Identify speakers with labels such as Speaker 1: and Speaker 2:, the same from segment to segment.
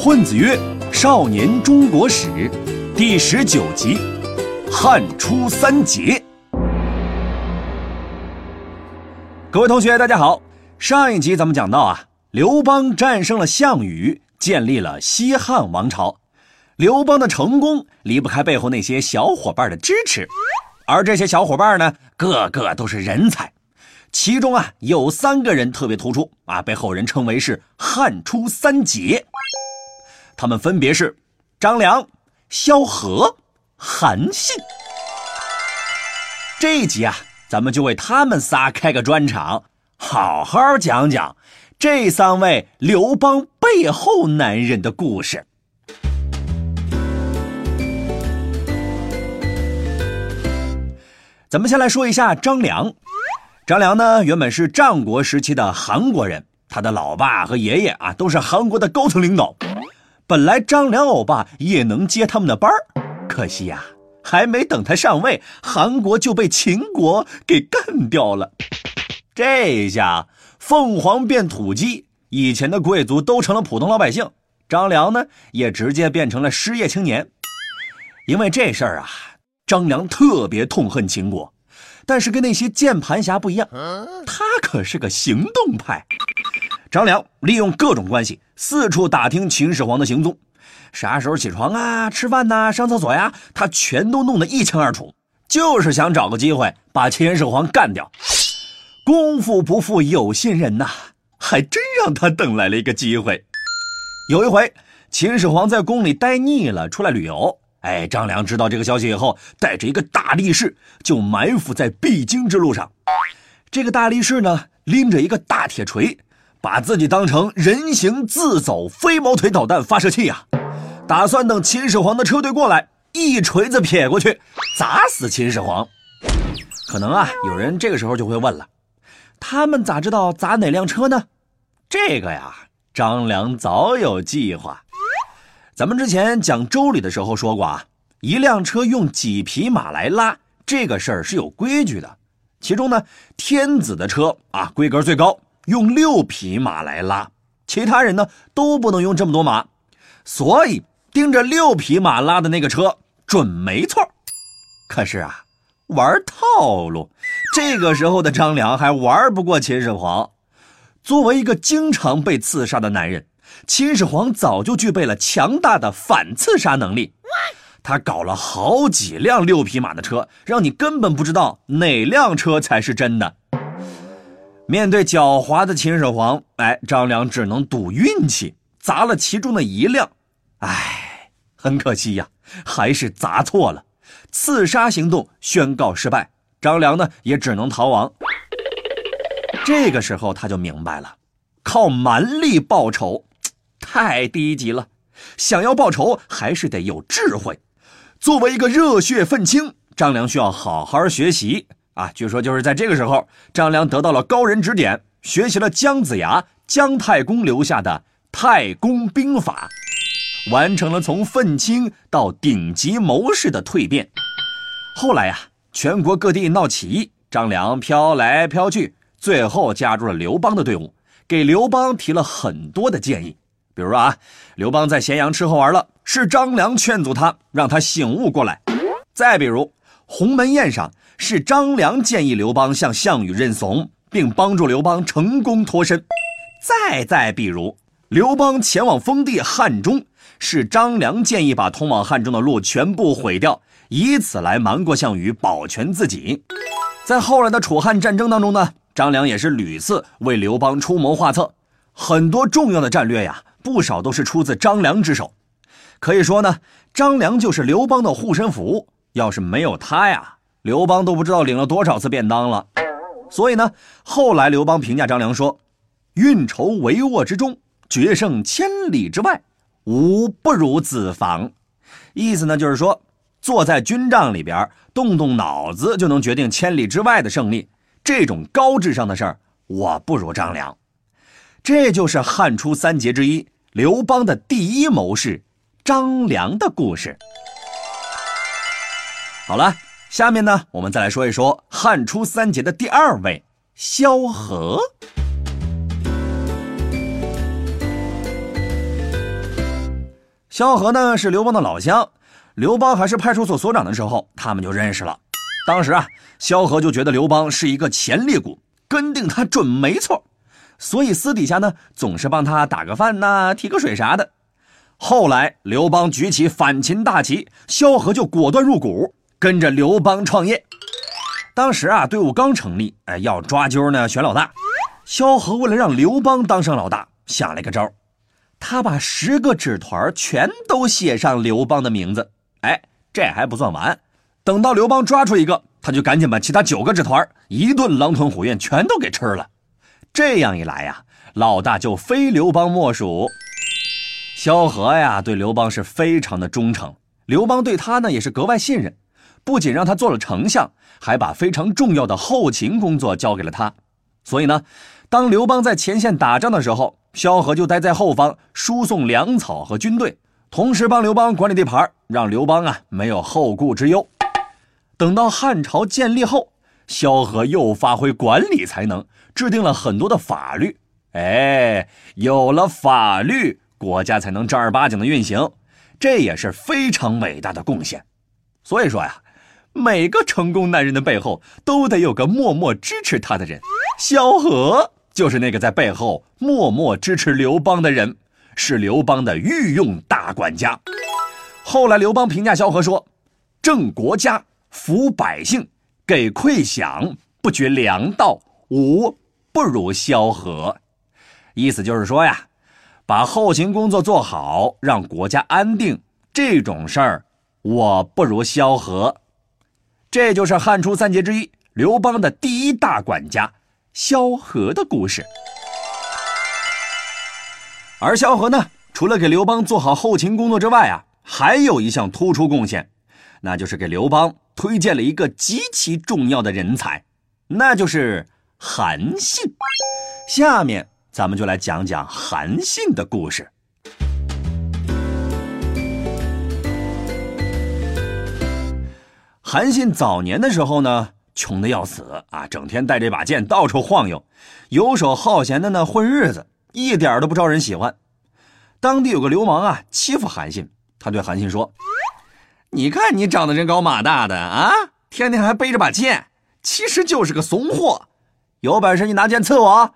Speaker 1: 混子曰少年中国史》第十九集《汉初三杰》。各位同学，大家好。上一集咱们讲到啊，刘邦战胜了项羽，建立了西汉王朝。刘邦的成功离不开背后那些小伙伴的支持，而这些小伙伴呢，个个都是人才。其中啊，有三个人特别突出啊，被后人称为是汉初三杰。他们分别是张良、萧何、韩信。这一集啊，咱们就为他们仨开个专场，好好讲讲这三位刘邦背后男人的故事。咱们先来说一下张良。张良呢，原本是战国时期的韩国人，他的老爸和爷爷啊，都是韩国的高层领导。本来张良欧巴也能接他们的班儿，可惜呀，还没等他上位，韩国就被秦国给干掉了。这下凤凰变土鸡，以前的贵族都成了普通老百姓，张良呢也直接变成了失业青年。因为这事儿啊，张良特别痛恨秦国，但是跟那些键盘侠不一样，他可是个行动派。张良利用各种关系，四处打听秦始皇的行踪，啥时候起床啊、吃饭呐、上厕所呀，他全都弄得一清二楚，就是想找个机会把秦始皇干掉。功夫不负有心人呐，还真让他等来了一个机会。有一回，秦始皇在宫里待腻了，出来旅游。哎，张良知道这个消息以后，带着一个大力士就埋伏在必经之路上。这个大力士呢，拎着一个大铁锤。把自己当成人形自走飞毛腿导弹发射器呀，打算等秦始皇的车队过来，一锤子撇过去，砸死秦始皇。可能啊，有人这个时候就会问了，他们咋知道砸哪辆车呢？这个呀，张良早有计划。咱们之前讲周礼的时候说过啊，一辆车用几匹马来拉，这个事儿是有规矩的。其中呢，天子的车啊，规格最高。用六匹马来拉，其他人呢都不能用这么多马，所以盯着六匹马拉的那个车准没错。可是啊，玩套路，这个时候的张良还玩不过秦始皇。作为一个经常被刺杀的男人，秦始皇早就具备了强大的反刺杀能力。他搞了好几辆六匹马的车，让你根本不知道哪辆车才是真的。面对狡猾的秦始皇，哎，张良只能赌运气，砸了其中的一辆。哎，很可惜呀，还是砸错了，刺杀行动宣告失败。张良呢，也只能逃亡。这个时候他就明白了，靠蛮力报仇太低级了，想要报仇还是得有智慧。作为一个热血愤青，张良需要好好学习。啊，据说就是在这个时候，张良得到了高人指点，学习了姜子牙、姜太公留下的太公兵法，完成了从愤青到顶级谋士的蜕变。后来呀，全国各地闹起义，张良飘来飘去，最后加入了刘邦的队伍，给刘邦提了很多的建议。比如啊，刘邦在咸阳吃喝玩乐，是张良劝阻他，让他醒悟过来。再比如鸿门宴上。是张良建议刘邦向项羽认怂，并帮助刘邦成功脱身。再再比如，刘邦前往封地汉中，是张良建议把通往汉中的路全部毁掉，以此来瞒过项羽，保全自己。在后来的楚汉战争当中呢，张良也是屡次为刘邦出谋划策，很多重要的战略呀，不少都是出自张良之手。可以说呢，张良就是刘邦的护身符，要是没有他呀。刘邦都不知道领了多少次便当了，所以呢，后来刘邦评价张良说：“运筹帷幄之中，决胜千里之外，吾不如子房。”意思呢，就是说，坐在军帐里边动动脑子就能决定千里之外的胜利，这种高智商的事儿，我不如张良。这就是汉初三杰之一刘邦的第一谋士张良的故事。好了。下面呢，我们再来说一说汉初三杰的第二位萧何。萧何呢是刘邦的老乡，刘邦还是派出所所长的时候，他们就认识了。当时啊，萧何就觉得刘邦是一个潜力股，跟定他准没错，所以私底下呢总是帮他打个饭呐、提个水啥的。后来刘邦举起反秦大旗，萧何就果断入股，跟着刘邦创业。当时啊，队伍刚成立，哎，要抓阄呢，选老大。萧何为了让刘邦当上老大，想了一个招他把十个纸团全都写上刘邦的名字。哎，这还不算完，等到刘邦抓出一个，他就赶紧把其他九个纸团一顿狼吞虎咽全都给吃了。这样一来呀，老大就非刘邦莫属。萧何呀，对刘邦是非常的忠诚，刘邦对他呢也是格外信任，不仅让他做了丞相，还把非常重要的后勤工作交给了他。所以呢，当刘邦在前线打仗的时候，萧何就待在后方输送粮草和军队，同时帮刘邦管理地盘，让刘邦啊没有后顾之忧。等到汉朝建立后，萧何又发挥管理才能，制定了很多的法律。哎，有了法律。国家才能正儿八经的运行，这也是非常伟大的贡献。所以说呀，每个成功男人的背后都得有个默默支持他的人。萧何就是那个在背后默默支持刘邦的人，是刘邦的御用大管家。后来刘邦评价萧何说：“正国家，抚百姓，给馈饷，不绝粮道，无不如萧何。”意思就是说呀。把后勤工作做好，让国家安定，这种事儿我不如萧何。这就是汉初三杰之一刘邦的第一大管家萧何的故事。而萧何呢，除了给刘邦做好后勤工作之外啊，还有一项突出贡献，那就是给刘邦推荐了一个极其重要的人才，那就是韩信。下面。咱们就来讲讲韩信的故事。韩信早年的时候呢，穷的要死啊，整天带这把剑到处晃悠，游手好闲的呢混日子，一点都不招人喜欢。当地有个流氓啊，欺负韩信，他对韩信说：“你看你长得人高马大的啊，天天还背着把剑，其实就是个怂货。有本事你拿剑刺我。”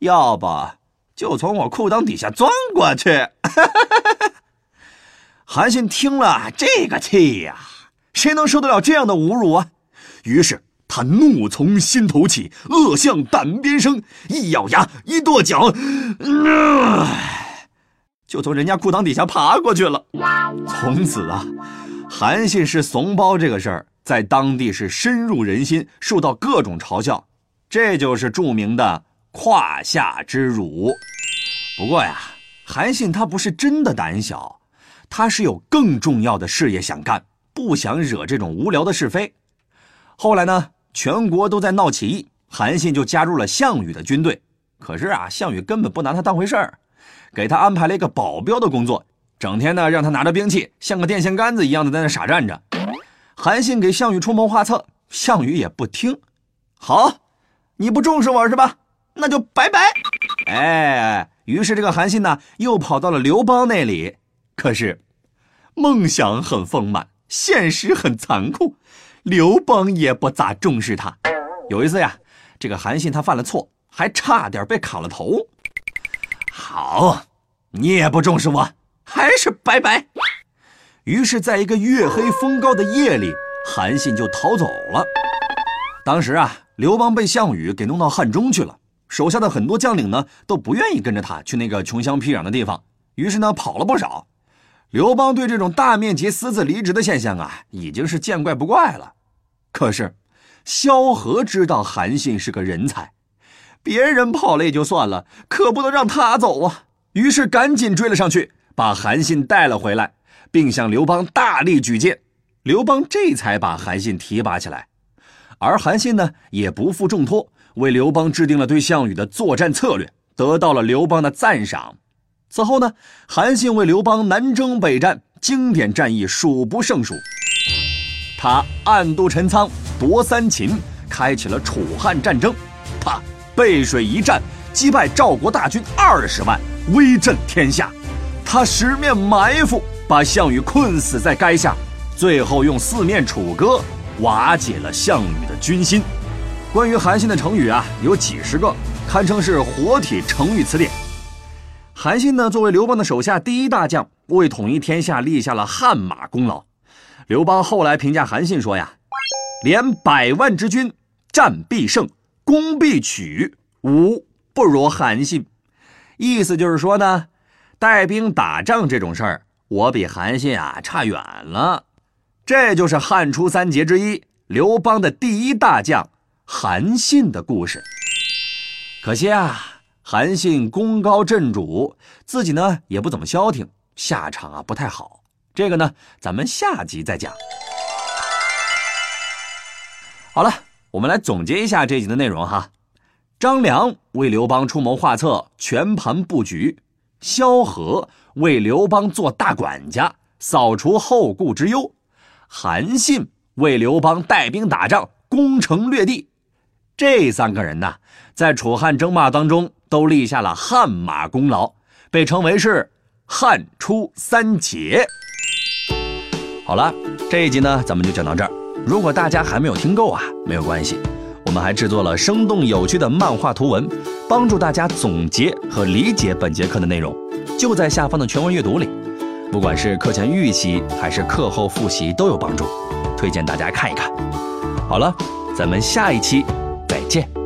Speaker 1: 要不就从我裤裆底下钻过去。韩信听了这个气呀，谁能受得了这样的侮辱啊？于是他怒从心头起，恶向胆边生，一咬牙，一跺脚，就从人家裤裆底下爬过去了。从此啊，韩信是怂包这个事儿，在当地是深入人心，受到各种嘲笑。这就是著名的。胯下之辱。不过呀，韩信他不是真的胆小，他是有更重要的事业想干，不想惹这种无聊的是非。后来呢，全国都在闹起义，韩信就加入了项羽的军队。可是啊，项羽根本不拿他当回事儿，给他安排了一个保镖的工作，整天呢让他拿着兵器，像个电线杆子一样的在那傻站着。韩信给项羽出谋划策，项羽也不听。好，你不重视我是吧？那就拜拜，哎，于是这个韩信呢，又跑到了刘邦那里。可是，梦想很丰满，现实很残酷，刘邦也不咋重视他。有一次呀，这个韩信他犯了错，还差点被砍了头。好，你也不重视我，还是拜拜。于是，在一个月黑风高的夜里，韩信就逃走了。当时啊，刘邦被项羽给弄到汉中去了。手下的很多将领呢都不愿意跟着他去那个穷乡僻壤的地方，于是呢跑了不少。刘邦对这种大面积私自离职的现象啊，已经是见怪不怪了。可是，萧何知道韩信是个人才，别人跑了也就算了，可不能让他走啊。于是赶紧追了上去，把韩信带了回来，并向刘邦大力举荐。刘邦这才把韩信提拔起来，而韩信呢也不负重托。为刘邦制定了对项羽的作战策略，得到了刘邦的赞赏。此后呢，韩信为刘邦南征北战，经典战役数不胜数。他暗度陈仓，夺三秦，开启了楚汉战争。他背水一战，击败赵国大军二十万，威震天下。他十面埋伏，把项羽困死在垓下，最后用四面楚歌瓦解了项羽的军心。关于韩信的成语啊，有几十个，堪称是活体成语词典。韩信呢，作为刘邦的手下第一大将，为统一天下立下了汗马功劳。刘邦后来评价韩信说呀：“连百万之军，战必胜，攻必取，吾不如韩信。”意思就是说呢，带兵打仗这种事儿，我比韩信啊差远了。这就是汉初三杰之一刘邦的第一大将韩信的故事。可惜啊，韩信功高震主，自己呢也不怎么消停，下场啊不太好。这个呢，咱们下集再讲。好了，我们来总结一下这集的内容哈。张良为刘邦出谋划策，全盘布局；萧何为刘邦做大管家，扫除后顾之忧；韩信为刘邦带兵打仗，攻城略地。这三个人呢，在楚汉争霸当中都立下了汗马功劳，被称为是汉初三杰。好了，这一集呢，咱们就讲到这儿。如果大家还没有听够啊，没有关系。我们还制作了生动有趣的漫画图文，帮助大家总结和理解本节课的内容，就在下方的全文阅读里。不管是课前预习还是课后复习都有帮助，推荐大家看一看。好了，咱们下一期再见。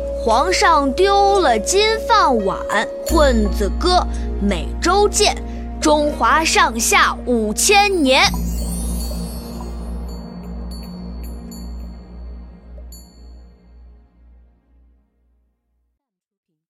Speaker 2: 皇上丢了金饭碗。混子哥，每周见，中华上下五千年。